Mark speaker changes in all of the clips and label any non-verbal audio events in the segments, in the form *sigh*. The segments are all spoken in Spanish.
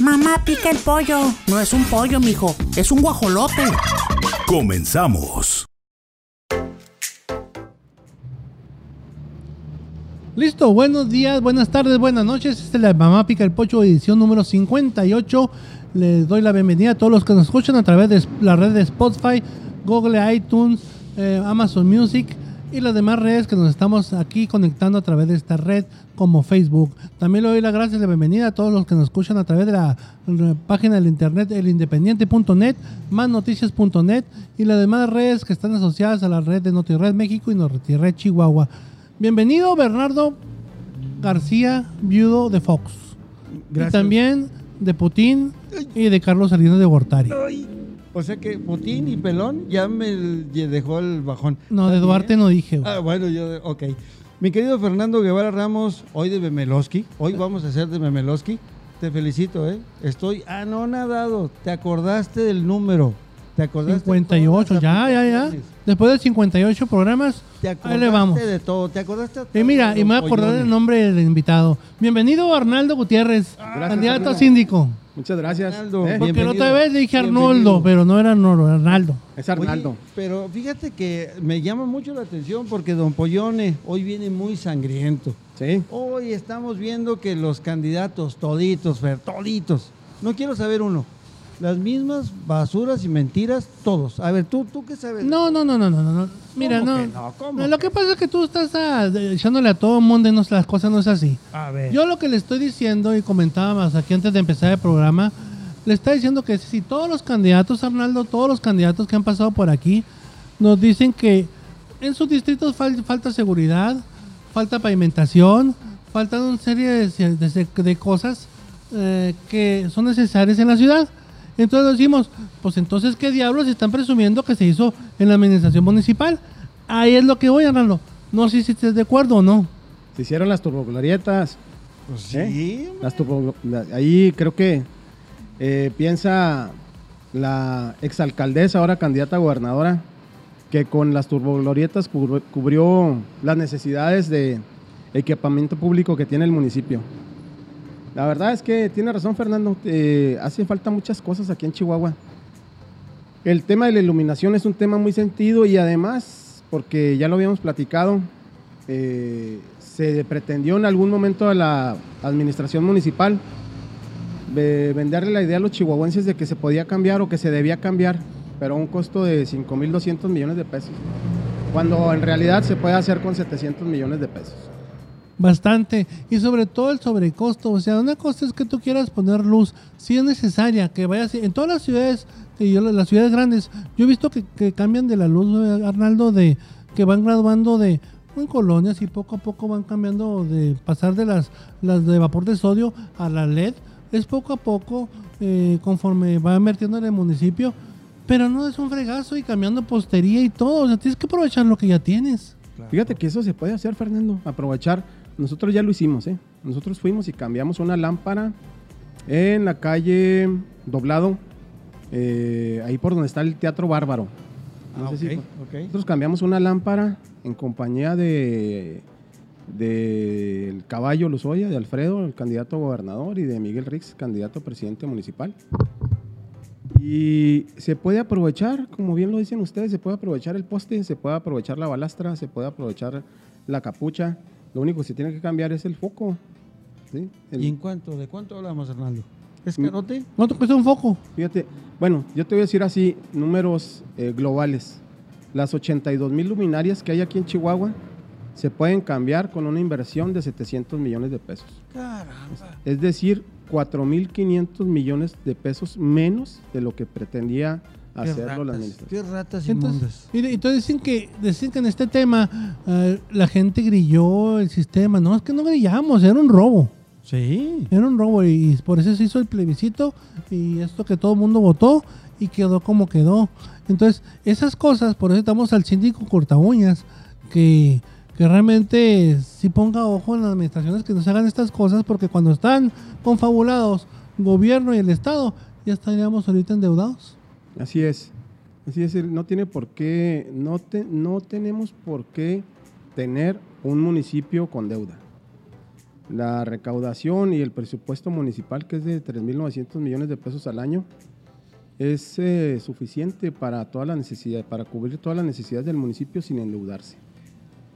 Speaker 1: Mamá pica el pollo. No es un pollo, mijo. Es un guajolote.
Speaker 2: Comenzamos.
Speaker 3: Listo, buenos días, buenas tardes, buenas noches. Esta es la Mamá Pica el Pollo, edición número 58. Les doy la bienvenida a todos los que nos escuchan a través de la red de Spotify, Google, iTunes, eh, Amazon Music y las demás redes que nos estamos aquí conectando a través de esta red como Facebook. También le doy las gracias la bienvenida a todos los que nos escuchan a través de la, página del internet elindependiente.net, másnoticias.net y las demás redes que están asociadas a la red de NotiRed México y NotiRed Chihuahua. Bienvenido Bernardo García, viudo de Fox.
Speaker 4: Gracias.
Speaker 3: Y también de Putin y de Carlos Salinas de Gortari.
Speaker 4: O sea que Putin y Pelón ya me dejó el bajón.
Speaker 3: No, de
Speaker 4: ¿Está
Speaker 3: Duarte no dije. güey.
Speaker 4: Ah, bueno, yo, ok. Mi querido Fernando Guevara Ramos, hoy de Memelowski. Hoy vamos a hacer de Memelowski. Te felicito, ¿eh? Estoy anonadado. ¿Te acordaste del número? ¿Te acordaste? de
Speaker 3: 58,
Speaker 4: todas las
Speaker 3: ya, ya, ya. Después de 58 programas,
Speaker 4: ¿Te
Speaker 3: ahí
Speaker 4: acordaste
Speaker 3: le vamos.
Speaker 4: de todo? ¿Te acordaste de
Speaker 3: Y
Speaker 4: todo,
Speaker 3: mira, y me voy a acordar del nombre del invitado. Bienvenido Arnaldo Gutiérrez, candidato a síndico.
Speaker 5: Muchas gracias.
Speaker 4: Arnaldo,
Speaker 5: ¿Eh?
Speaker 3: Porque la otra vez le dije. Arnoldo, pero no era Arnoldo, Arnaldo.
Speaker 5: Es
Speaker 4: Oye,
Speaker 5: Arnaldo.
Speaker 4: pero fíjate que me llama mucho la atención porque Don Pollone hoy viene muy sangriento.
Speaker 5: Sí.
Speaker 4: Hoy estamos viendo que los candidatos, toditos, Fer, toditos, no quiero saber uno, las mismas basuras y mentiras, todos. A ver, ¿tú, tú qué sabes?
Speaker 3: No, no, no, no, no, no. Mira,
Speaker 4: ¿Cómo
Speaker 3: no.
Speaker 4: que no? ¿Cómo
Speaker 3: Lo que pasa es que tú estás ah, de- echándole a todo el mundo y no, las cosas no es así.
Speaker 4: A ver.
Speaker 3: Yo lo que le estoy diciendo y comentábamos aquí antes de empezar el programa, le está diciendo que si todos los candidatos, Arnaldo, todos los candidatos que han pasado por aquí, nos dicen que en sus distritos fal- falta seguridad, falta pavimentación, faltan una serie de, de- de cosas eh, que son necesarias en la ciudad. Entonces decimos, pues entonces, ¿qué diablos están presumiendo que se hizo en la administración municipal? Ahí es lo que voy, Arnaldo. No sé si estés de acuerdo o no.
Speaker 5: Se hicieron las turboglorietas.
Speaker 4: Pues sí,
Speaker 5: ¿eh? Las turbo- la- ahí creo que eh, piensa la exalcaldesa, ahora candidata a gobernadora, que con las turboglorietas cubr- cubrió las necesidades de equipamiento público que tiene el municipio. La verdad es que tiene razón Fernando, eh, hace falta muchas cosas aquí en Chihuahua. El tema de la iluminación es un tema muy sentido y además, porque ya lo habíamos platicado, eh, se pretendió en algún momento a la administración municipal de venderle la idea a los chihuahuenses de que se podía cambiar o que se debía cambiar, pero a un costo de 5.200 millones de pesos, cuando en realidad se puede hacer con 700 millones de pesos.
Speaker 3: Bastante. Y sobre todo el sobrecosto. O sea, una cosa es que tú quieras poner luz. Si es necesaria, que vayas. En todas las ciudades, que yo, las ciudades grandes, yo he visto que, que cambian de la luz, eh, Arnaldo, de que van graduando de en colonias y poco a poco van cambiando de pasar de las, las de vapor de sodio a la LED. Es poco a poco eh, conforme va invirtiendo en el municipio. Pero no es un fregazo y cambiando postería y todo. O sea, tienes que aprovechar lo que ya tienes.
Speaker 5: Fíjate que eso se puede hacer, Fernando, aprovechar. Nosotros ya lo hicimos, ¿eh? Nosotros fuimos y cambiamos una lámpara en la calle Doblado, eh, ahí por donde está el Teatro Bárbaro. No
Speaker 4: Ah,
Speaker 5: sé si. Nosotros cambiamos una lámpara en compañía de del caballo Lozoya, de Alfredo, el candidato a gobernador, y de Miguel Rix, candidato a presidente municipal. Y se puede aprovechar, como bien lo dicen ustedes, se puede aprovechar el poste, se puede aprovechar la balastra, se puede aprovechar la capucha. Lo único que se tiene que cambiar es el foco. ¿sí? El-
Speaker 4: ¿Y en cuánto? ¿De cuánto hablamos, Hernando? ¿Es
Speaker 5: Mm.
Speaker 4: carote?
Speaker 3: ¿Cuánto cuesta un foco?
Speaker 5: Fíjate, bueno, yo te voy a decir así, números eh, globales. Las 82 mil luminarias que hay aquí en Chihuahua se pueden cambiar con una inversión de 700 millones de pesos.
Speaker 4: Caramba.
Speaker 5: Es decir, 4.500 millones de pesos menos de lo que pretendía hacerlo la
Speaker 4: qué ratas
Speaker 3: Entonces,
Speaker 4: inmundas.
Speaker 3: entonces dicen que, dicen que en este tema eh, la gente grilló el sistema. No, es que no grillamos, era un robo.
Speaker 4: Sí.
Speaker 3: Era un robo y por eso se hizo el plebiscito y esto que todo el mundo votó y quedó como quedó. Entonces, esas cosas, por eso estamos al síndico corta uñas, que, que realmente sí ponga ojo en las administraciones que nos hagan estas cosas, porque cuando están confabulados gobierno y el Estado, ya estaríamos ahorita endeudados.
Speaker 5: Así es. Así es, no tiene por qué, no, te- no tenemos por qué tener un municipio con deuda. La recaudación y el presupuesto municipal, que es de 3.900 millones de pesos al año, es eh, suficiente para toda la necesidad, para cubrir todas las necesidades del municipio sin endeudarse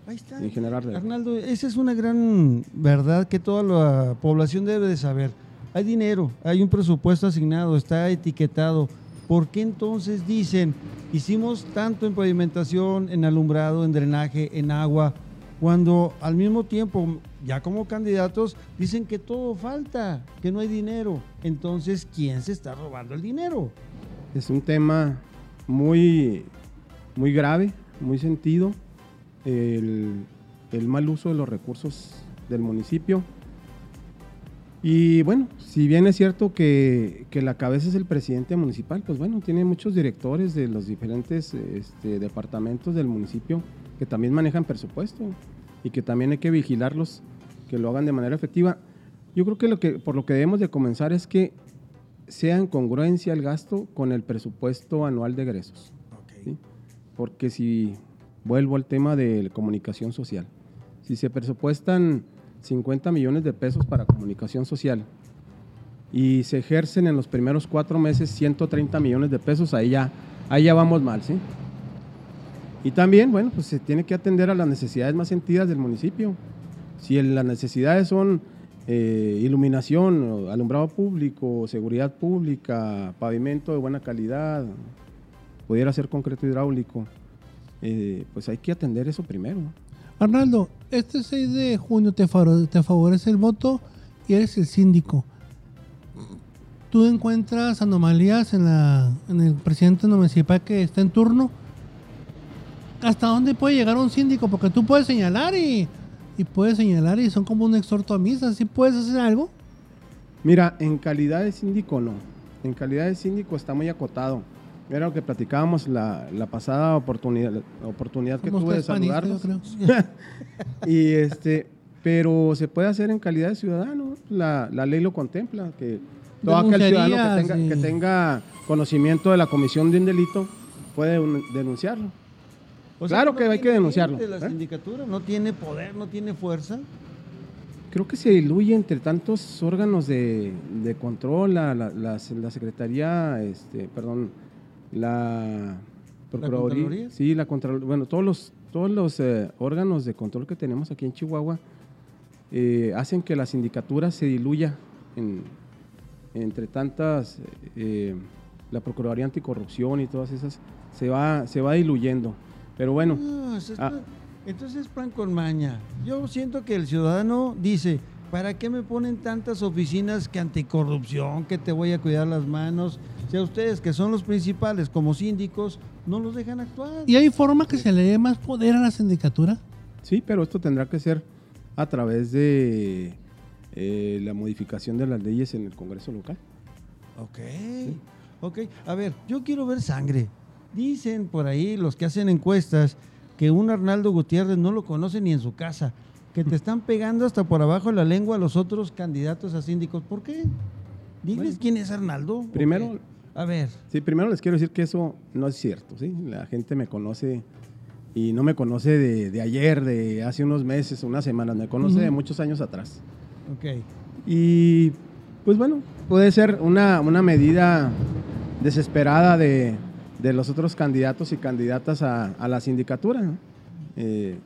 Speaker 4: Ahí está.
Speaker 5: generar deuda.
Speaker 4: Arnaldo, esa es una gran verdad que toda la población debe de saber. Hay dinero, hay un presupuesto asignado, está etiquetado. ¿Por qué entonces dicen, hicimos tanto en pavimentación, en alumbrado, en drenaje, en agua, cuando al mismo tiempo, ya como candidatos, dicen que todo falta, que no hay dinero? Entonces, ¿quién se está robando el dinero?
Speaker 5: Es un tema muy, muy grave, muy sentido, el, el mal uso de los recursos del municipio. Y bueno, si bien es cierto que, que la cabeza es el presidente municipal, pues bueno, tiene muchos directores de los diferentes este, departamentos del municipio que también manejan presupuesto y que también hay que vigilarlos, que lo hagan de manera efectiva. Yo creo que, lo que por lo que debemos de comenzar es que sea en congruencia el gasto con el presupuesto anual de egresos. ¿sí? Porque si vuelvo al tema de la comunicación social, si se presupuestan 50 millones de pesos para comunicación social y se ejercen en los primeros cuatro meses 130 millones de pesos, ahí ya, ahí ya vamos mal, ¿sí? Y también, bueno, pues se tiene que atender a las necesidades más sentidas del municipio. Si las necesidades son eh, iluminación, alumbrado público, seguridad pública, pavimento de buena calidad, pudiera ser concreto hidráulico, eh, pues hay que atender eso primero.
Speaker 3: Arnaldo, este 6 de junio te, favorece el voto y eres el síndico. ¿Tú encuentras anomalías en, la, en el presidente municipal que está en turno? ¿Hasta dónde puede llegar un síndico? Porque tú puedes señalar y, y puedes señalar y son como un exhorto a misa. ¿Sí puedes hacer algo?
Speaker 5: Mira, en calidad de síndico no. En calidad de síndico está muy acotado. Era lo que platicábamos la, la pasada oportunidad, la oportunidad que tuve de saludarlos.
Speaker 3: yo creo. *laughs*
Speaker 5: Y este, pero se puede hacer en calidad de ciudadano. La, la ley lo contempla, que todo aquel ciudadano que tenga,
Speaker 3: y-
Speaker 5: que tenga conocimiento de la comisión de un delito puede un- denunciarlo. Claro que
Speaker 4: no
Speaker 5: hay que denunciarlo,
Speaker 4: La
Speaker 5: ¿eh?
Speaker 4: sindicatura no tiene poder, no tiene fuerza.
Speaker 5: Creo que se diluye entre tantos órganos de, de control, la, la, la- la Secretaría, este, perdón, la Procuraduría.
Speaker 4: Contraloría?
Speaker 5: sí, la Contraloría. Bueno, todos los, todos los eh, órganos de control que tenemos aquí en Chihuahua eh, hacen que la sindicatura se diluya en- entre tantas, eh, la Procuraduría Anticorrupción y todas esas, se va, se va diluyendo. Pero bueno,
Speaker 4: No, es
Speaker 5: Ah.
Speaker 4: entonces es plan con maña. Yo siento que el ciudadano dice, ¿para qué me ponen tantas oficinas que anticorrupción, que te voy a cuidar las manos? Si a ustedes, que son los principales como síndicos, no los dejan actuar.
Speaker 3: ¿Y hay forma que se le dé más poder a la sindicatura?
Speaker 5: Sí, pero esto tendrá que ser a través de eh, la modificación de las leyes en el Congreso local.
Speaker 4: Ok, ok. A ver, yo quiero ver sangre. Dicen por ahí los que hacen encuestas que un Arnaldo Gutiérrez no lo conoce ni en su casa, que te *laughs* están pegando hasta por abajo la lengua a los otros candidatos a síndicos. ¿Por qué? Diles
Speaker 5: Bueno,
Speaker 4: quién es Arnaldo. ¿o
Speaker 5: primero-
Speaker 4: qué? A ver,
Speaker 5: Sí, primero les quiero decir que eso no es cierto. ¿sí? La gente me conoce y no me conoce de, de ayer, de hace unos meses, unas semanas, me conoce de muchos años atrás.
Speaker 4: ok.
Speaker 5: Y pues bueno, puede ser una, una medida desesperada de, de los otros candidatos y candidatas a, a la sindicatura. ¿no? Eh,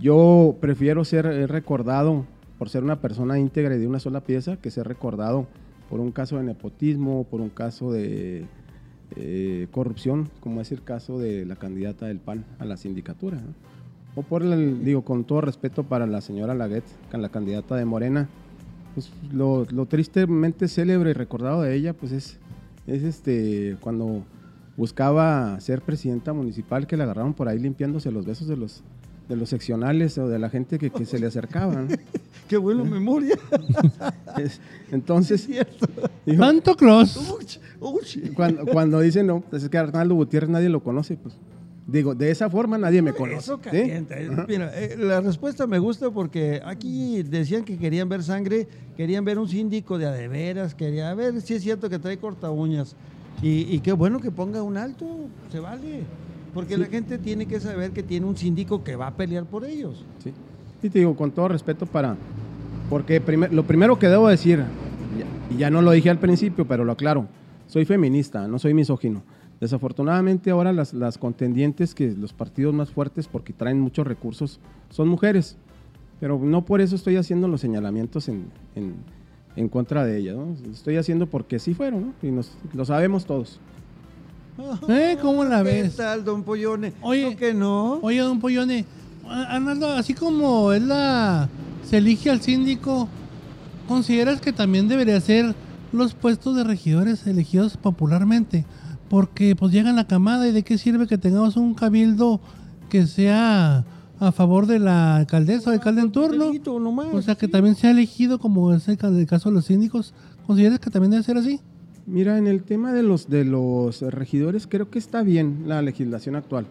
Speaker 5: yo prefiero ser eh, recordado por ser una persona íntegra y de una sola pieza que ser recordado por un caso de nepotismo, por un caso de eh, corrupción, como es el caso de la candidata del PAN a la sindicatura. O por el, digo, con todo respeto para la señora Laguet, la candidata de Morena, pues lo, lo tristemente célebre y recordado de ella, pues es, es este cuando buscaba ser presidenta municipal que la agarraron por ahí limpiándose los besos de los de los seccionales o de la gente que, que se le acercaba. ¿no? *laughs*
Speaker 4: Qué buena memoria. *laughs*
Speaker 5: Es- Entonces,
Speaker 3: Santo Claus.
Speaker 5: Cuando, cuando dicen, no, pues es que Arnaldo Gutiérrez nadie lo conoce, pues digo, de esa forma nadie me conoce.
Speaker 4: Eso
Speaker 5: ¿sí?
Speaker 4: calienta. eh. Mira, eh, la respuesta me gusta porque aquí decían que querían ver sangre, querían ver un síndico de adeveras, quería ver si es cierto que trae corta uñas. Y, y qué bueno que ponga un alto, se vale. Porque la gente tiene que saber que tiene un síndico que va a pelear por ellos.
Speaker 5: Sí. Y te digo, con todo respeto para... Porque primer- lo primero que debo decir, y ya no lo dije al principio, pero lo aclaro, soy feminista, no soy misógino. Desafortunadamente ahora las, las contendientes, que los partidos más fuertes, porque traen muchos recursos, son mujeres. Pero no por eso estoy haciendo los señalamientos en, en- en contra de ellas. ¿no? Estoy haciendo porque sí fueron, ¿no? Y nos, lo sabemos todos. *laughs*
Speaker 3: ¿Eh? ¿Cómo la
Speaker 4: ¿Qué
Speaker 3: ves?
Speaker 4: tal, don Pollone?
Speaker 3: Oye,
Speaker 4: ¿No que no?
Speaker 3: Oye, don Pollone, Arnaldo, así como es la. se elige al síndico, ¿consideras que también debería ser los puestos de regidores elegidos popularmente? Porque pues llega la camada y de qué sirve que tengamos un cabildo que sea a favor de la alcaldesa o alcalde en turno.
Speaker 4: Delito nomás,
Speaker 3: O sea, que también sea elegido como es el caso de los síndicos. ¿Consideras que también debe ser así?
Speaker 5: Mira, en el tema de los, de los regidores, creo que está bien la legislación actual.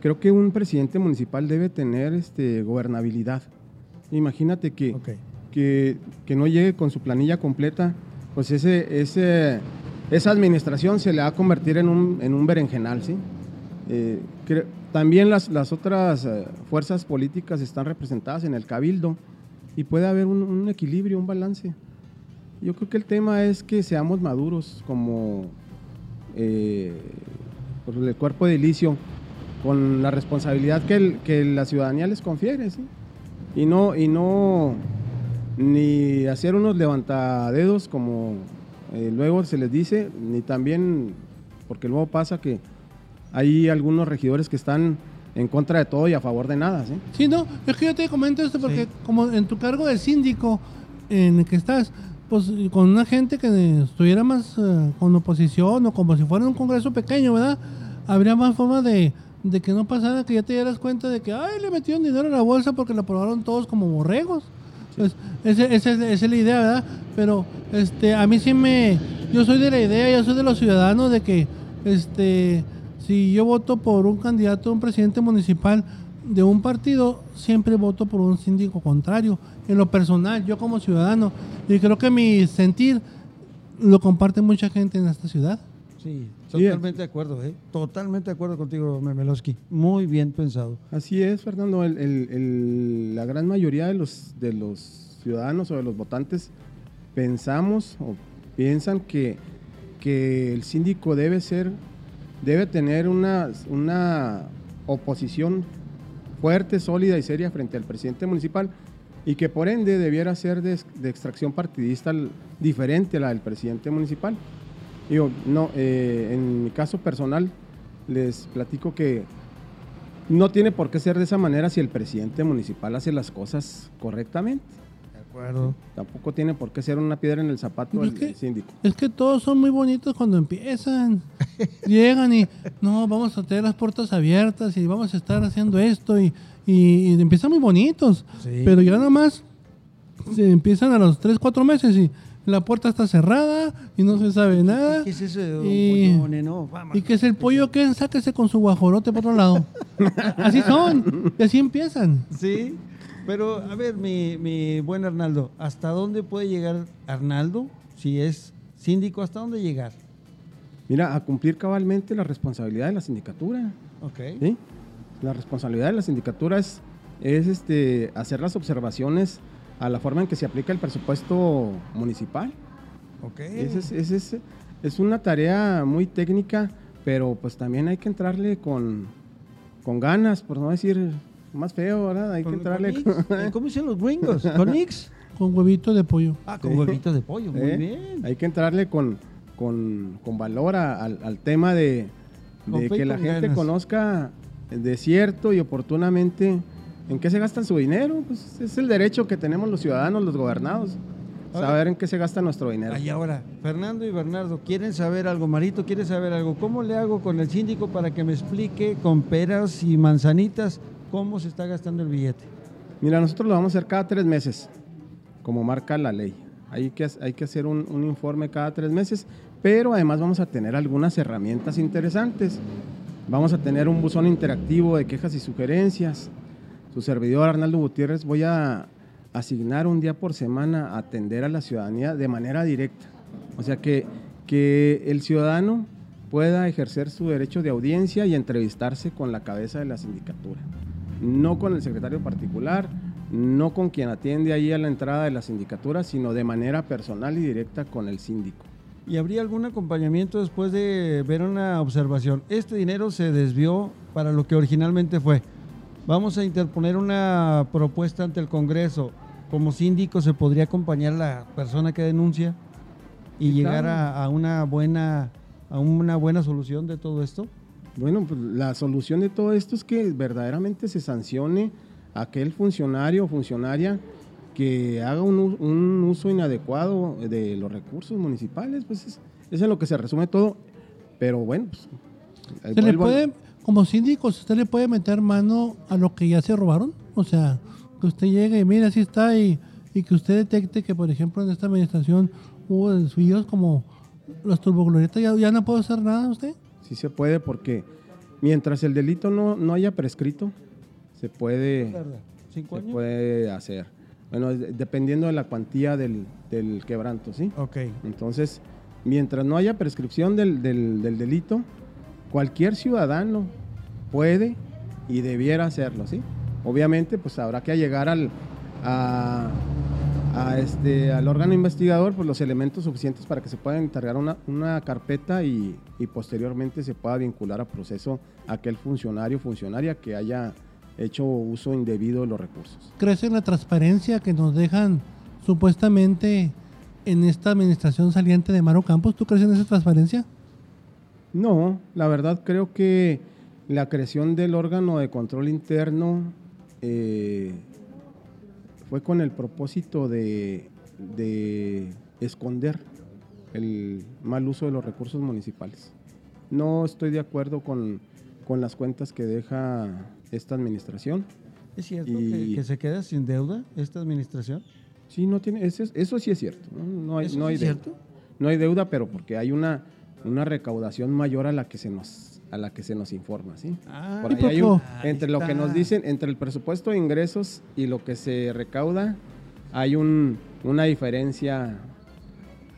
Speaker 5: Creo que un presidente municipal debe tener este, gobernabilidad. Imagínate que, que, que no llegue con su planilla completa, pues ese, ese, esa administración se le va a convertir en un, en un berenjenal, ¿sí? Eh, también las, las otras eh, fuerzas políticas están representadas en el cabildo y puede haber un, un equilibrio, un balance. Yo creo que el tema es que seamos maduros como eh, pues, el cuerpo de ilicio con la responsabilidad que, el- que la ciudadanía les confiere, ¿sí? Y no, y no ni hacer unos levantadedos como eh, luego se les dice, ni también, porque luego pasa que hay algunos regidores que están en contra de todo y a favor de nada, ¿sí?
Speaker 3: Sí, no, es que yo te comento esto porque
Speaker 4: Sí.
Speaker 3: como en tu cargo de síndico en el que estás, pues con una gente que estuviera más eh, con oposición o como si fuera un congreso pequeño, ¿verdad? Habría más forma de, de que no pasara, que ya te dieras cuenta de que, ay, le metieron dinero a la bolsa porque la aprobaron todos como borregos. Pues, ese- esa es la idea, ¿verdad? Pero este, a mí sí me... Yo soy de la idea, yo soy de los ciudadanos de que, este, si yo voto por un candidato, un presidente municipal de un partido, siempre voto por un síndico contrario. En lo personal, yo como ciudadano, y creo que mi sentir lo comparte mucha gente en esta ciudad.
Speaker 4: Sí,
Speaker 5: Sí,
Speaker 4: totalmente de acuerdo, ¿eh? Totalmente de acuerdo contigo, Memelowski. Muy bien pensado.
Speaker 5: Así es, Fernando. El- el- el- la gran mayoría de los, de los ciudadanos o de los votantes pensamos o piensan que, que el síndico debe ser, debe tener una, una oposición fuerte, sólida y seria frente al presidente municipal y que por ende debiera ser de, extracción partidista diferente a la del presidente municipal. Digo, no, eh, en mi caso personal les platico que no tiene por qué ser de esa manera si el presidente municipal hace las cosas correctamente. Tampoco tiene por qué ser una piedra en el zapato
Speaker 3: que-
Speaker 5: del síndico.
Speaker 3: Es que todos son muy bonitos cuando empiezan. *laughs* Llegan y no, vamos a tener las puertas abiertas y vamos a estar haciendo esto y, y- y empiezan muy bonitos.
Speaker 4: Sí.
Speaker 3: Pero ya nomás se empiezan a los 3, 4 meses y la puerta está cerrada y no se sabe nada.
Speaker 4: ¿Qué es eso de don
Speaker 3: Y-
Speaker 4: Pollone, no? Vamos.
Speaker 3: Y que es el pollo que sáquese con su guajolote por otro lado. *laughs* así son. Y así empiezan.
Speaker 4: Sí, pero a ver, mi, mi buen Arnaldo, ¿hasta dónde puede llegar Arnaldo si es síndico? ¿Hasta dónde llegar?
Speaker 5: Mira, a cumplir cabalmente la responsabilidad de la sindicatura.
Speaker 4: Ok.
Speaker 5: ¿sí? La responsabilidad de la sindicatura es, es este, hacer las observaciones a la forma en que se aplica el presupuesto municipal.
Speaker 4: Ok.
Speaker 5: Ese es, ese es, es una tarea muy técnica, pero pues también hay que entrarle con, con ganas, por no decir más feo, ¿verdad? Hay que entrarle
Speaker 4: con
Speaker 5: con-
Speaker 4: Nix. Eh, ¿Cómo dicen los gringos? *laughs* ¿Con Nix?
Speaker 3: Con huevito de pollo.
Speaker 4: Ah, con huevitos de pollo, muy
Speaker 5: ¿eh?
Speaker 4: bien.
Speaker 5: Hay que entrarle con, con, con valor a- al, al tema de, que la gente
Speaker 4: ganas.
Speaker 5: conozca de cierto y oportunamente en qué se gastan su dinero. Pues es el derecho que tenemos los ciudadanos, los gobernados,
Speaker 4: Ahora-
Speaker 5: saber en qué se gasta nuestro dinero.
Speaker 4: Y ahora, Fernando y Bernardo, ¿quieren saber algo? Marito, ¿quiere saber algo? ¿Cómo le hago con el síndico para que me explique con peras y manzanitas cómo se está gastando el billete?
Speaker 5: Mira, nosotros lo vamos a hacer cada tres meses. como marca la ley. Hay que, hay que hacer un, informe cada tres meses, pero además vamos a tener algunas herramientas interesantes. Vamos a tener un buzón interactivo de quejas y sugerencias. Su servidor Arnaldo Gutiérrez voy a asignar un día por semana a atender a la ciudadanía de manera directa. O sea que, que el ciudadano pueda ejercer su derecho de audiencia y entrevistarse con la cabeza de la sindicatura. No con el secretario particular, no con quien atiende ahí a la entrada de la sindicatura, sino de manera personal y directa con el síndico.
Speaker 4: ¿Y habría algún acompañamiento después de ver una observación? Este dinero se desvió para lo que originalmente fue. Vamos a interponer una propuesta ante el Congreso. Como síndico se podría acompañar a la persona que denuncia y llegar
Speaker 5: claro.
Speaker 4: a, a una buena a una buena solución de todo esto.
Speaker 5: Bueno, pues la solución de todo esto es que verdaderamente se sancione a aquel funcionario o funcionaria que haga un, un uso inadecuado de los recursos municipales. Pues es, es en lo que se resume todo. Pero bueno, pues.
Speaker 3: ¿Se le
Speaker 5: a-
Speaker 3: puede, como síndicos, usted le puede meter mano a lo que ya se robaron? O sea, que usted llegue y mire, así está, y, y que usted detecte que, por ejemplo, en esta administración hubo desvíos como los turboglorietas, ya, ya no puede hacer nada usted.
Speaker 5: Sí se puede porque mientras el delito no, no haya prescrito, se puede,
Speaker 4: ¿Cinco
Speaker 5: se puede hacer. Bueno, dependiendo de la cuantía del, del quebranto, ¿sí?
Speaker 4: Ok.
Speaker 5: Entonces, mientras no haya prescripción del, del- del delito, cualquier ciudadano puede y debiera hacerlo, ¿sí? Obviamente, pues habrá que llegar al, a, a este, al órgano investigador pues, los elementos suficientes para que se pueda encargar una, una carpeta y, y posteriormente se pueda vincular a proceso a aquel funcionario o funcionaria que haya hecho uso indebido de los recursos.
Speaker 3: ¿Crece en la transparencia que nos dejan supuestamente en esta administración saliente de Maro Campos? ¿Tú crees en esa transparencia?
Speaker 5: No, la verdad creo que la creación del órgano de control interno eh, fue con el propósito de, de esconder el mal uso de los recursos municipales. No estoy de acuerdo con, con las cuentas que deja esta administración.
Speaker 4: ¿Es cierto
Speaker 5: Y-
Speaker 4: que, que se queda sin deuda esta administración?
Speaker 5: Sí, no tiene, eso, es- eso sí es cierto. No, No hay,
Speaker 4: ¿Eso
Speaker 5: no hay
Speaker 4: es
Speaker 5: deuda.
Speaker 4: cierto?
Speaker 5: No hay deuda, pero porque hay una, una recaudación mayor a la que se nos a la que se nos informa, ¿sí?
Speaker 4: Ah,
Speaker 5: Por
Speaker 3: ¿Y
Speaker 5: ahí hay un- entre lo que nos dicen, entre el presupuesto de ingresos y lo que se recauda, hay un, una diferencia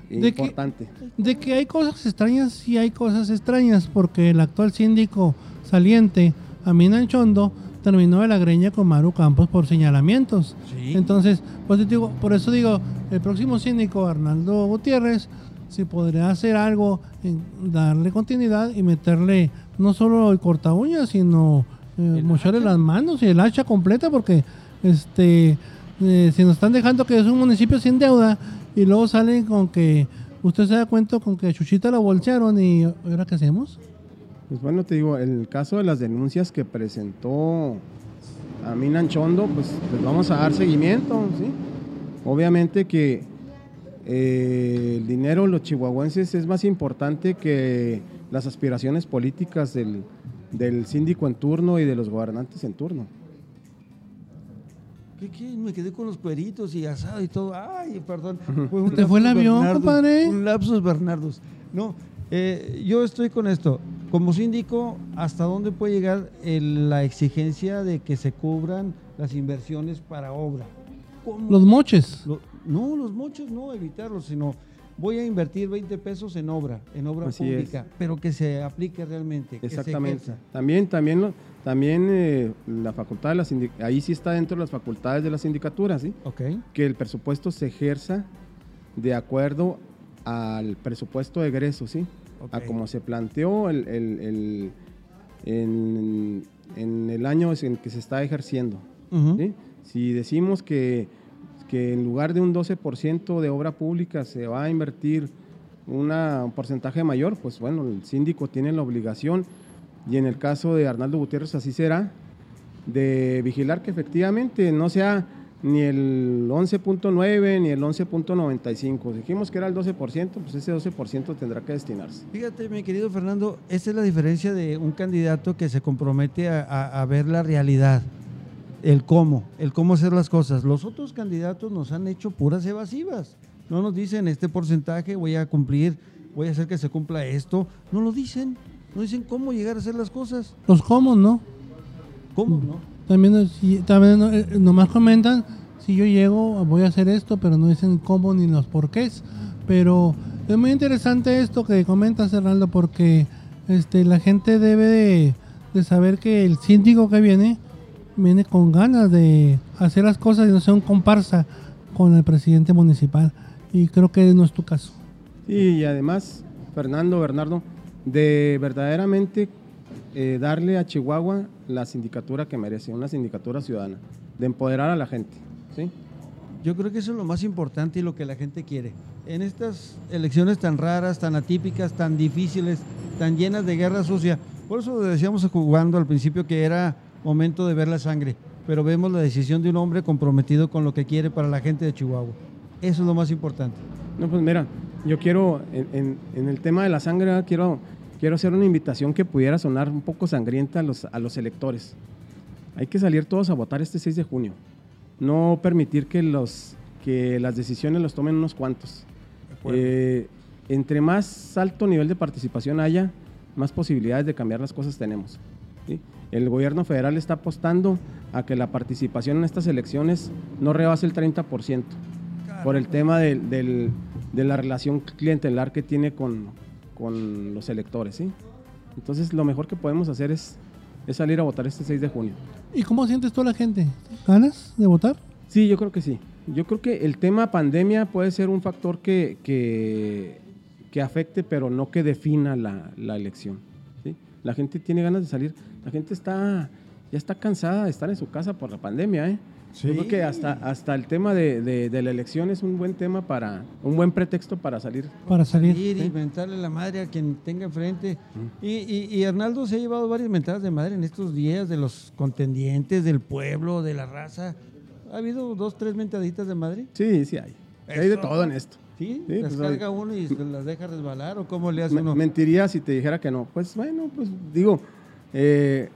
Speaker 3: ¿De
Speaker 5: importante.
Speaker 3: De que hay cosas extrañas, sí hay cosas extrañas, porque el actual síndico saliente, Amin Anchondo, terminó de la greña con Maru Campos por señalamientos.
Speaker 4: Sí.
Speaker 3: Entonces, pues te digo, por eso digo, el próximo síndico, Arnaldo Gutiérrez, si podría hacer algo, en darle continuidad y meterle no solo el corta uñas, sino eh,
Speaker 4: ¿El
Speaker 3: mocharle las manos y el hacha completa, porque este eh, si nos están dejando que es un municipio sin deuda y luego salen con que usted se da cuenta con que a Chuchita la bolsearon y ahora qué hacemos?
Speaker 5: Pues bueno, te digo, el caso de las denuncias que presentó Amin Anchondo, pues les vamos a dar seguimiento, ¿sí? Obviamente que eh, el dinero de los chihuahuenses es más importante que las aspiraciones políticas del, del síndico en turno y de los gobernantes en turno.
Speaker 4: ¿Qué, qué? Me quedé con los cueritos y asado y todo. Ay, perdón. *laughs* Fue un
Speaker 3: ¿Te fue el avión, compadre?
Speaker 4: Un lapsus Bernardus. No, eh, yo estoy con esto. Como síndico, ¿hasta dónde puede llegar el- la exigencia de que se cubran las inversiones para obra? ¿Cómo?
Speaker 3: Los moches.
Speaker 4: Lo- no, los mochos no evitarlos, sino voy a invertir 20 pesos en obra, en obra
Speaker 5: Así
Speaker 4: pública, pero que se aplique realmente, que se
Speaker 5: Exactamente. También, también, también eh, la facultad de la sindic- ahí sí está dentro de las facultades de la sindicatura, ¿sí?
Speaker 4: Ok.
Speaker 5: que el presupuesto se ejerza de acuerdo al presupuesto de egreso, ¿sí? A
Speaker 4: Ok.
Speaker 5: como se planteó el, el- el- en, en el año en que se está ejerciendo. ¿sí? Si decimos que, que en lugar de un 12% de obra pública se va a invertir un porcentaje mayor, pues bueno, el síndico tiene la obligación, y en el caso de Arnaldo Gutiérrez así será, de vigilar que efectivamente no sea ni el 11.9 ni el 11.95. Dijimos que era el 12%, pues ese 12% tendrá que destinarse.
Speaker 4: Fíjate, mi querido Fernando, esta es la diferencia de un candidato que se compromete a ver la realidad. El cómo, el cómo hacer las cosas. Los otros candidatos nos han hecho puras evasivas. No nos dicen este porcentaje, voy a cumplir, voy a hacer que se cumpla esto. No lo dicen. No dicen cómo llegar a hacer las cosas.
Speaker 3: Los cómo, ¿no?
Speaker 4: ¿Cómo? No.
Speaker 3: También, también eh, nomás comentan si yo llego voy a hacer esto, pero no dicen cómo ni los porqués. Pero es muy interesante esto que comentas, Hernando, porque este, la gente debe de, de saber que el síndico que viene viene con ganas de hacer las cosas y no sea un comparsa con el presidente municipal. Y creo que no es tu caso.
Speaker 5: Sí, y además, Fernando, Bernardo, de verdaderamente eh, darle a Chihuahua la sindicatura que merece, una sindicatura ciudadana, de empoderar a la gente. ¿sí?
Speaker 4: Yo creo que eso es lo más importante y lo que la gente quiere. En estas elecciones tan raras, tan atípicas, tan difíciles, tan llenas de guerra sucia, por eso decíamos jugando al principio que era momento de ver la sangre, pero vemos la decisión de un hombre comprometido con lo que quiere para la gente de Chihuahua. Eso es lo más importante.
Speaker 5: No, pues mira, yo quiero, en, en- en el tema de la sangre, quiero, quiero hacer una invitación que pudiera sonar un poco sangrienta a los, a los electores. Hay que salir todos a votar este 6 de junio. No permitir que, los, que las decisiones los tomen unos cuantos. Eh, entre más alto nivel de participación haya, más posibilidades de cambiar las cosas tenemos. ¿sí? El gobierno federal está apostando a que la participación en estas elecciones no rebase el 30% por el tema de la relación clientelar que tiene con, con los electores. ¿sí? Entonces, lo mejor que podemos hacer es, es salir a votar este 6 de junio.
Speaker 3: ¿Y cómo sientes tú a la gente? ¿Ganas de votar?
Speaker 5: Sí, yo creo que sí. Yo creo que el tema pandemia puede ser un factor que, que, que afecte, pero no que defina la, la elección. ¿Sí? La gente tiene ganas de salir. La gente está ya está cansada de estar en su casa por la pandemia. ¿eh? Yo creo que hasta, hasta el tema de, de- de la elección es un buen tema para, un buen pretexto para salir.
Speaker 3: Para salir.
Speaker 4: Ir y mentarle la madre a quien tenga enfrente. Y, y, y Arnaldo se ha llevado varias mentadas de madre en estos días de los contendientes, del pueblo, de la raza. ¿Ha habido dos, tres mentaditas de madre?
Speaker 5: Sí, sí hay. Hay de
Speaker 4: Eso.
Speaker 5: todo en esto.
Speaker 4: ¿Sí?
Speaker 5: Sí,
Speaker 4: ¿Las
Speaker 5: pues,
Speaker 4: carga uno y se las deja resbalar o cómo le hace
Speaker 5: Me-
Speaker 4: uno?
Speaker 5: mentiría si te dijera que no. Pues bueno, pues digo, eh,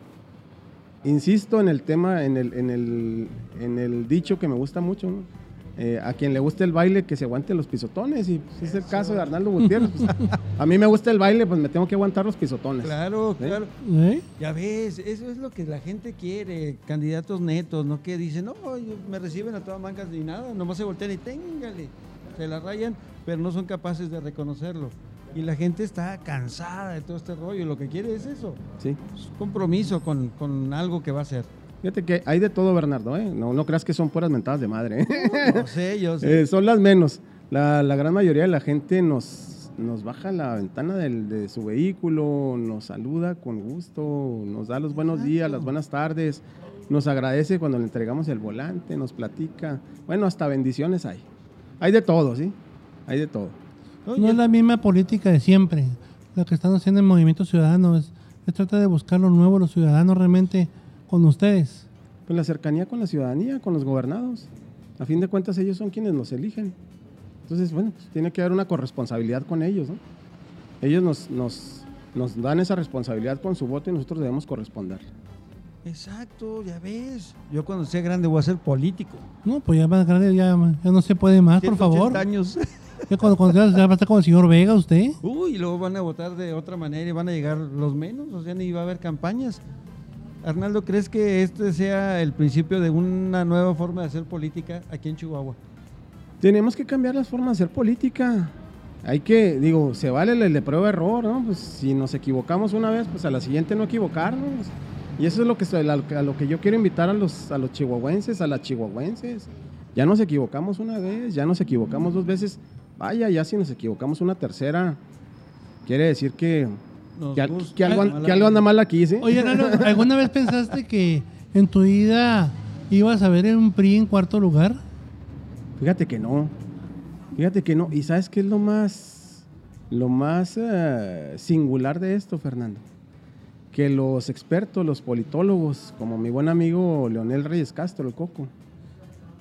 Speaker 5: insisto en el tema, en el, en el, en el dicho que me gusta mucho, ¿no? Eh, a quien le guste el baile, que se aguante los pisotones. Y pues, es el caso de Arnaldo Gutiérrez. pues, a mí me gusta el baile, pues me tengo que aguantar los pisotones.
Speaker 4: Claro, claro.
Speaker 3: ¿Eh?
Speaker 4: Ya ves, eso es lo que la gente quiere, candidatos netos, no que dicen, no, yo- me reciben a todas mancas ni nada, nomás se voltean y téngale, se la rayan, pero no son capaces de reconocerlo. Y la gente está cansada de todo este rollo, lo que quiere es eso,
Speaker 5: Sí.
Speaker 4: es compromiso con, con algo que va a hacer.
Speaker 5: Fíjate que hay de todo, Bernardo. ¿eh? No, no creas que son puras mentadas de madre. ¿eh?
Speaker 4: No sé, yo *laughs* sé.
Speaker 5: Eh, son las menos. La, la gran mayoría de la gente nos, nos baja la ventana del- de su vehículo, nos saluda con gusto, nos da los buenos días, las buenas tardes, nos agradece cuando le entregamos el volante, nos platica. Bueno, hasta bendiciones hay. Hay de todo, ¿sí? Hay de todo.
Speaker 3: No es la misma política de siempre. Lo que están haciendo el movimiento ciudadano es, es tratar de buscar lo nuevo, los ciudadanos realmente con ustedes.
Speaker 5: Pues la cercanía con la ciudadanía, con los gobernados. A fin de cuentas, ellos son quienes nos eligen. Entonces, bueno, pues, tiene que haber una corresponsabilidad con ellos, ¿no? Ellos nos, nos, nos dan esa responsabilidad con su voto y nosotros debemos corresponder.
Speaker 4: Exacto, ya ves. Yo cuando sea grande voy a ser político.
Speaker 3: No, pues ya más grande, ya, ya no se puede más, por
Speaker 4: 180
Speaker 3: favor.
Speaker 4: años.
Speaker 3: Ya cuando, cuando sea- ya va a estar como el señor Vega usted.
Speaker 4: Uy, y luego van a votar de otra manera y van a llegar los menos, o sea, ni va a haber campañas. Arnaldo, ¿crees que este sea el principio de una nueva forma de hacer política aquí en Chihuahua?
Speaker 5: Tenemos que cambiar las formas de hacer política. Hay que, digo, se vale el de prueba error, ¿no? Pues si nos equivocamos una vez, pues a la siguiente no equivocarnos. Y eso es lo que a lo que yo quiero invitar a los, a los chihuahuenses, a las chihuahuenses. Ya nos equivocamos una vez, ya nos equivocamos dos veces. Vaya, ya si nos equivocamos una tercera, quiere decir que, que, al-
Speaker 4: gusta
Speaker 5: que algo, que algo anda mal aquí, ¿sí?
Speaker 3: Oye, ¿alguna vez pensaste que en tu vida ibas a ver en un PRI en cuarto lugar?
Speaker 5: Fíjate que no. Fíjate que no. ¿Y sabes qué es lo más, lo más eh, singular de esto, Fernando? Que los expertos, los politólogos, como mi buen amigo Leonel Reyes Castro, el Coco,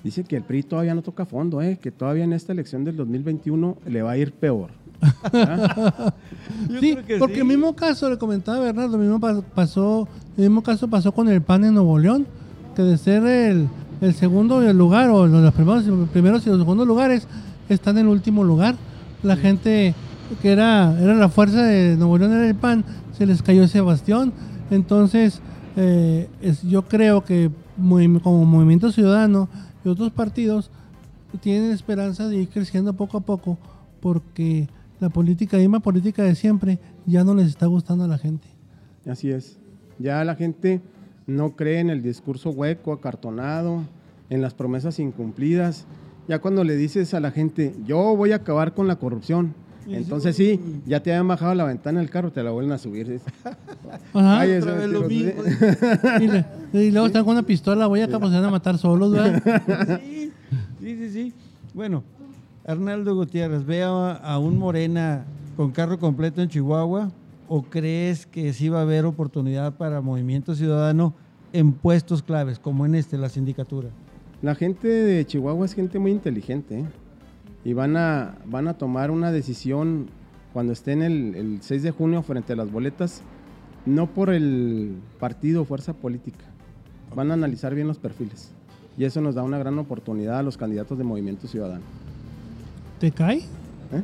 Speaker 5: dice que el PRI todavía no toca fondo, eh, que todavía en esta elección del 2021 le va a ir peor. *laughs*
Speaker 4: Yo
Speaker 3: sí,
Speaker 4: creo que
Speaker 3: porque
Speaker 4: sí.
Speaker 3: el mismo caso, le comentaba Bernardo, el mismo pa- pasó, el mismo caso pasó con el PAN en Nuevo León, porque de ser el, el segundo lugar, o los primeros, los primeros y los segundos lugares, está en el último lugar. La gente que era, era la fuerza de Nuevo León, era el PAN, se les cayó ese bastión. Entonces, eh, yo creo que como Movimiento Ciudadano y otros partidos tienen esperanza de ir creciendo poco a poco porque la política, la misma política de siempre, ya no les está gustando a la gente.
Speaker 5: Así es. Ya la gente no cree en el discurso hueco, acartonado, en las promesas incumplidas. Ya cuando le dices a la gente, yo voy a acabar con la corrupción, entonces sí, ya te habían bajado la ventana del carro, te la vuelven a subir. *laughs*
Speaker 3: Ajá.
Speaker 5: Ay,
Speaker 4: Otra
Speaker 5: eso,
Speaker 4: vez lo mismo. *laughs*
Speaker 3: Y, le- y luego están con una pistola, voy a pues, se van a matar solos, ¿verdad?
Speaker 4: Sí, sí, sí, sí. Bueno, Arnaldo Gutiérrez, ¿ve a, a un Morena con carro completo en Chihuahua o crees que sí va a haber oportunidad para Movimiento Ciudadano en puestos claves, como en este, la sindicatura?
Speaker 5: La gente de Chihuahua es gente muy inteligente ¿eh? Y van a, van a tomar una decisión cuando estén el, el 6 de junio frente a las boletas, no por el partido o fuerza política. Van a analizar bien los perfiles y eso nos da una gran oportunidad a los candidatos de Movimiento Ciudadano.
Speaker 3: ¿Te cae?
Speaker 5: ¿eh?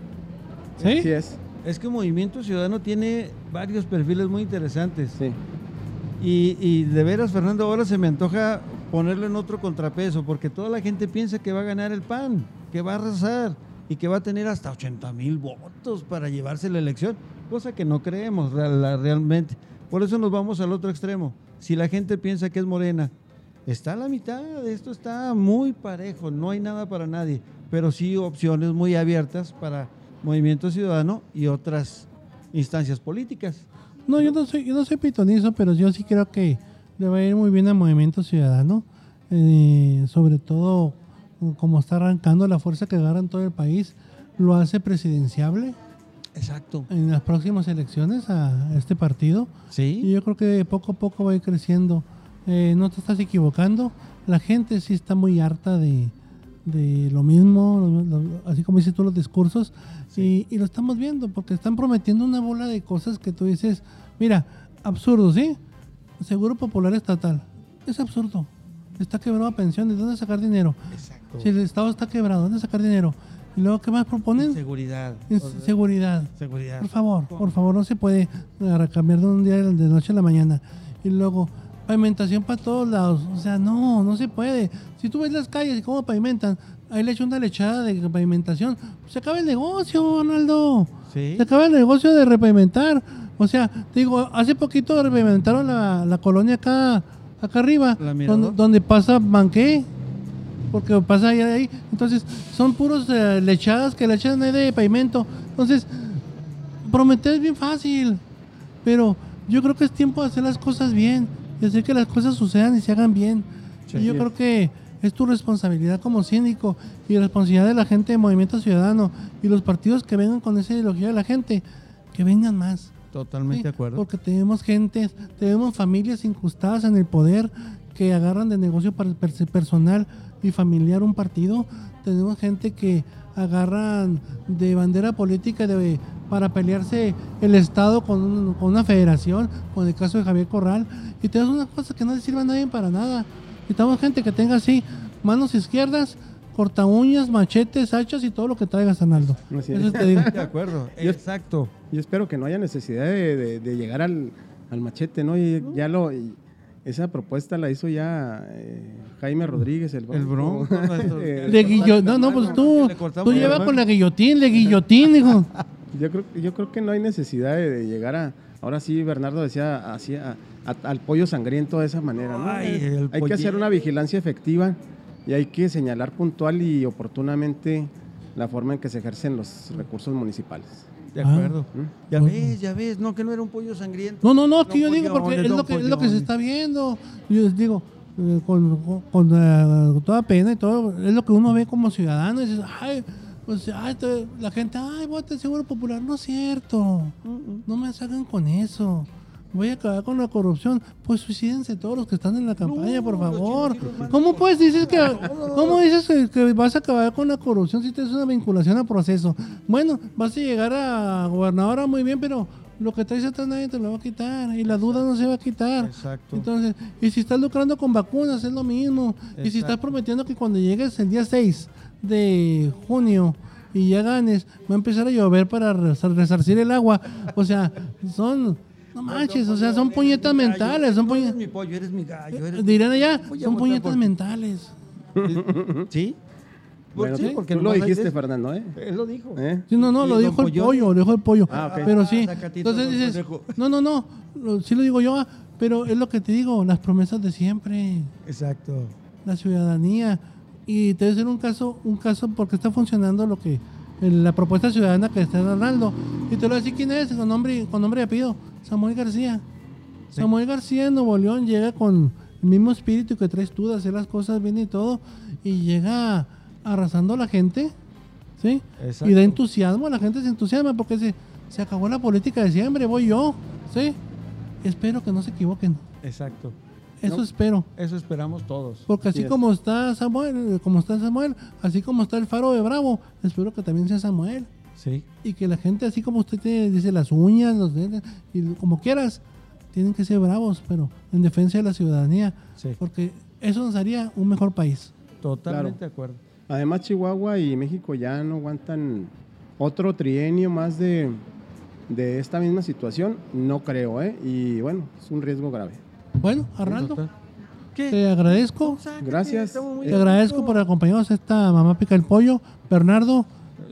Speaker 3: ¿Sí?
Speaker 5: Así es,
Speaker 4: Es que Movimiento Ciudadano tiene varios perfiles muy interesantes.
Speaker 5: sí.
Speaker 4: Y, y de veras, Fernando, ahora se me antoja ponerlo en otro contrapeso, porque toda la gente piensa que va a ganar el PAN, que va a arrasar y que va a tener hasta 80 mil votos para llevarse la elección, cosa que no creemos realmente. Por eso nos vamos al otro extremo. Si la gente piensa que es morena, está a la mitad, esto está muy parejo, no hay nada para nadie, pero sí opciones muy abiertas para Movimiento Ciudadano y otras instancias políticas.
Speaker 3: No, yo no soy, yo no soy pitonizo, pero yo sí creo que le va a ir muy bien al Movimiento Ciudadano. eh, sobre todo, como está arrancando la fuerza que agarra en todo el país, lo hace presidenciable
Speaker 4: Exacto.
Speaker 3: en las próximas elecciones a este partido. Y
Speaker 4: Sí.
Speaker 3: yo creo que poco a poco va a ir creciendo. Eh, no te estás equivocando. La gente sí está muy harta de, de lo mismo, lo- lo- así como dices tú los discursos. Y, y lo estamos viendo porque están prometiendo una bola de cosas que tú dices, mira, absurdo, ¿sí? Seguro Popular Estatal. Es absurdo. Está quebrado a pensiones. ¿De dónde sacar dinero?
Speaker 4: Exacto.
Speaker 3: Si el Estado está quebrado, ¿dónde sacar dinero? Y luego, ¿qué más proponen?
Speaker 4: Seguridad.
Speaker 3: Es seguridad.
Speaker 4: Seguridad.
Speaker 3: Por favor, por favor, no se puede eh, cambiar de un día de noche a la mañana. Y luego, pavimentación para todos lados. O sea, no, no se puede. Si tú ves las calles y cómo pavimentan, ahí le echo una lechada de pavimentación. Se acaba el negocio, Ronaldo.
Speaker 4: Sí.
Speaker 3: Se acaba el negocio de repavimentar. O sea, te digo, hace poquito repavimentaron la, la colonia acá, acá arriba,
Speaker 4: La
Speaker 3: donde, donde pasa Banqué. Porque pasa ahí, ahí. Entonces, son puros eh, lechadas que le echan ahí de pavimento. Entonces, prometer es bien fácil. Pero yo creo que es tiempo de hacer las cosas bien. Y hacer que las cosas sucedan y se hagan bien.
Speaker 4: Sí.
Speaker 3: y yo creo que es tu responsabilidad como síndico y responsabilidad de la gente de Movimiento Ciudadano y los partidos que vengan con esa ideología de la gente, que vengan más.
Speaker 4: Totalmente
Speaker 3: ¿sí?
Speaker 4: de acuerdo.
Speaker 3: Porque tenemos gente, tenemos familias incrustadas en el poder que agarran de negocio para per- personal y familiar un partido. Tenemos gente que agarran de bandera política de, para pelearse el Estado con, un- con una federación, con el caso de Javier Corral. Y tenemos una cosa que no le sirve a nadie para nada. Necesitamos gente que tenga así manos izquierdas, corta uñas, machetes, hachas y todo lo que traigas, Arnaldo.
Speaker 5: Así
Speaker 3: Eso
Speaker 5: es.
Speaker 3: te digo.
Speaker 4: De acuerdo. *laughs*
Speaker 5: Yo-
Speaker 4: Exacto.
Speaker 5: Yo espero que no haya necesidad de, de- de llegar al, al machete, ¿no? Y ya lo, y esa propuesta la hizo ya eh, Jaime Rodríguez, el
Speaker 4: El
Speaker 5: Bronco. *laughs*
Speaker 3: Le guillo- no, no, pues tú, tú llevas con la guillotín, le guillotín, hijo. *laughs*
Speaker 5: Yo creo, yo creo que no hay necesidad de, de llegar a. Ahora sí, Bernardo decía así a- a- al pollo sangriento de esa manera. ¿no?
Speaker 4: Ay, el
Speaker 5: hay que hacer una vigilancia efectiva y hay que señalar puntual y oportunamente la forma en que se ejercen los recursos municipales.
Speaker 4: De
Speaker 3: Ah.
Speaker 4: acuerdo.
Speaker 5: ¿Mm?
Speaker 4: Ya ves, ya ves. No, que no era un pollo sangriento.
Speaker 3: No, no, no, que yo digo porque es lo que, es lo que se está viendo. Yo les digo, eh, con, con- con, eh, con toda pena y todo, es lo que uno ve como ciudadano. Y dices, ay, pues, ay, la gente, ay, vote Seguro Popular. No es cierto. No me salgan con eso. Voy a acabar con la corrupción. Pues suicídense todos los que están en la campaña, por favor. ¿Cómo pues dices que, cómo dices que, que vas a acabar con la corrupción si tienes una vinculación a proceso? Bueno, vas a llegar a gobernadora muy bien, pero lo que traes atrás nadie te lo va a quitar. Y la duda no se va a quitar.
Speaker 4: Exacto.
Speaker 3: Entonces, y si estás lucrando con vacunas, es lo mismo. Y si estás prometiendo que cuando llegues el día 6 de junio y ya ganes, va a empezar a llover para resar- resarcir el agua. O sea, son. No manches, o sea, son puñetas mentales. Son puñetas.
Speaker 4: mi pollo, eres mi gallo. eres mi-
Speaker 3: Dirán allá, son puñetas
Speaker 4: por
Speaker 3: mentales. *laughs*
Speaker 4: ¿Sí?
Speaker 5: Bueno,
Speaker 4: sí, porque
Speaker 5: tú lo dijiste, Fernando, ¿eh?
Speaker 4: Él lo dijo.
Speaker 5: ¿Eh?
Speaker 3: Sí, no, no, lo dijo el pollo, lo dijo el pollo.
Speaker 5: Ah.
Speaker 3: Pero sí.
Speaker 4: Zacatito,
Speaker 3: Entonces dices, no, no, no, lo- sí lo digo yo, ah, pero es lo que te digo, las promesas de siempre,
Speaker 4: Exacto.
Speaker 3: la ciudadanía. Y te voy a decir un caso, un caso porque está funcionando lo que la propuesta ciudadana que está dando. Y te lo voy a decir quién es, con nombre, con nombre y apellido, Samuel García. Samuel García en Nuevo León llega con el mismo espíritu que traes tú de hacer las cosas bien y todo, y llega arrasando a la gente, ¿sí?
Speaker 4: Exacto.
Speaker 3: Y da entusiasmo, la gente se entusiasma porque se, se acabó la política de siempre, voy yo, ¿sí? Espero que no se equivoquen,
Speaker 4: Exacto.
Speaker 3: eso
Speaker 4: No.
Speaker 3: espero.
Speaker 4: Eso esperamos todos.
Speaker 3: Porque así
Speaker 5: Así es.
Speaker 3: como está Samuel, eh, como está Samuel, así como está el faro de Bravo, espero que también sea Samuel.
Speaker 4: Sí.
Speaker 3: Y que la gente, así como usted tiene, dice las uñas, los dientes, y como quieras, tienen que ser bravos, pero en defensa de la ciudadanía.
Speaker 4: Sí.
Speaker 3: Porque eso nos haría un mejor país.
Speaker 4: Totalmente
Speaker 5: Claro.
Speaker 4: de acuerdo.
Speaker 5: Además, Chihuahua y México ya no aguantan otro trienio más de, de esta misma situación. No creo, ¿eh? Y bueno, es un riesgo grave.
Speaker 3: Bueno, Arnaldo, te agradezco.
Speaker 5: Gracias.
Speaker 3: Te agradezco por acompañarnos a esta mamá pica el pollo. Bernardo,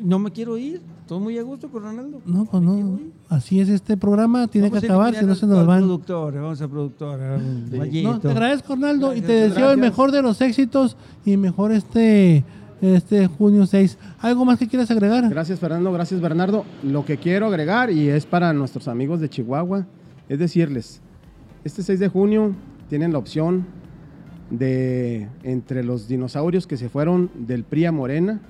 Speaker 4: No me quiero ir. Estoy muy a gusto con Ronaldo.
Speaker 3: no, pues no. Así es este programa, tiene
Speaker 4: Vamos
Speaker 3: que acabar, si no se nos van.
Speaker 4: productor, vamos productor. a un
Speaker 5: Sí.
Speaker 3: No, te agradezco, Arnaldo, y te
Speaker 4: Gracias,
Speaker 3: deseo el mejor de los éxitos y mejor este, este junio 6. ¿Algo más que quieras agregar?
Speaker 5: Gracias, Fernando. Gracias, Bernardo. Lo que quiero agregar, y es para nuestros amigos de Chihuahua, es decirles, este 6 de junio tienen la opción de, entre los dinosaurios que se fueron del PRI a Morena,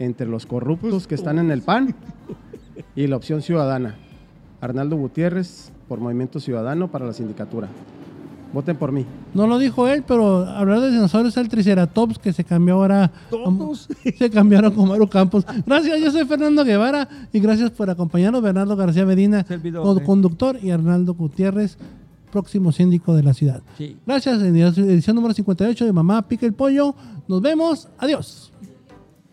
Speaker 5: entre los corruptos que están en el PAN, y la opción ciudadana. Arnaldo Gutiérrez, por Movimiento Ciudadano para la sindicatura. Voten por mí.
Speaker 3: No lo dijo él, pero hablar de dinosaurios es el Triceratops que se cambió ahora.
Speaker 4: Todos. *laughs*
Speaker 3: Se cambiaron con Maru Campos. Gracias, yo soy Fernando Guevara y gracias por acompañarnos, Bernardo García Medina,
Speaker 4: Servidor, eh.
Speaker 3: conductor, y Arnaldo Gutiérrez, próximo síndico de la ciudad.
Speaker 4: Sí.
Speaker 3: Gracias, edición número 58 de Mamá Pica el Pollo. Nos vemos. Adiós.